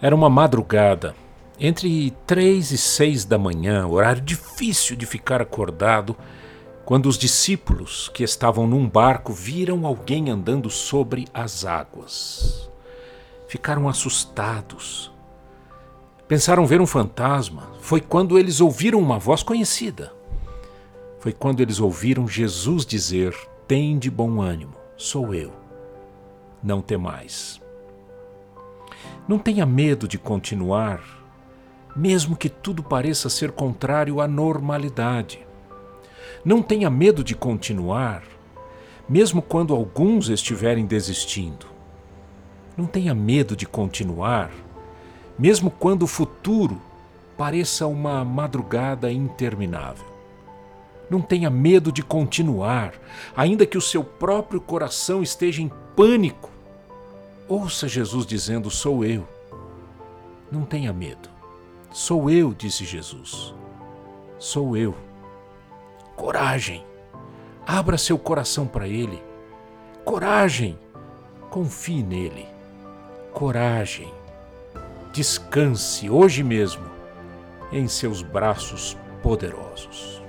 Era uma madrugada, entre três e seis da manhã, horário difícil de ficar acordado, quando os discípulos que estavam num barco viram alguém andando sobre as águas. Ficaram assustados. Pensaram ver um fantasma. Foi quando eles ouviram uma voz conhecida. Foi quando eles ouviram Jesus dizer: Tem de bom ânimo, sou eu. Não temais. Não tenha medo de continuar, mesmo que tudo pareça ser contrário à normalidade. Não tenha medo de continuar, mesmo quando alguns estiverem desistindo. Não tenha medo de continuar, mesmo quando o futuro pareça uma madrugada interminável. Não tenha medo de continuar, ainda que o seu próprio coração esteja em pânico Ouça Jesus dizendo: Sou eu. Não tenha medo. Sou eu, disse Jesus. Sou eu. Coragem. Abra seu coração para Ele. Coragem. Confie nele. Coragem. Descanse hoje mesmo em seus braços poderosos.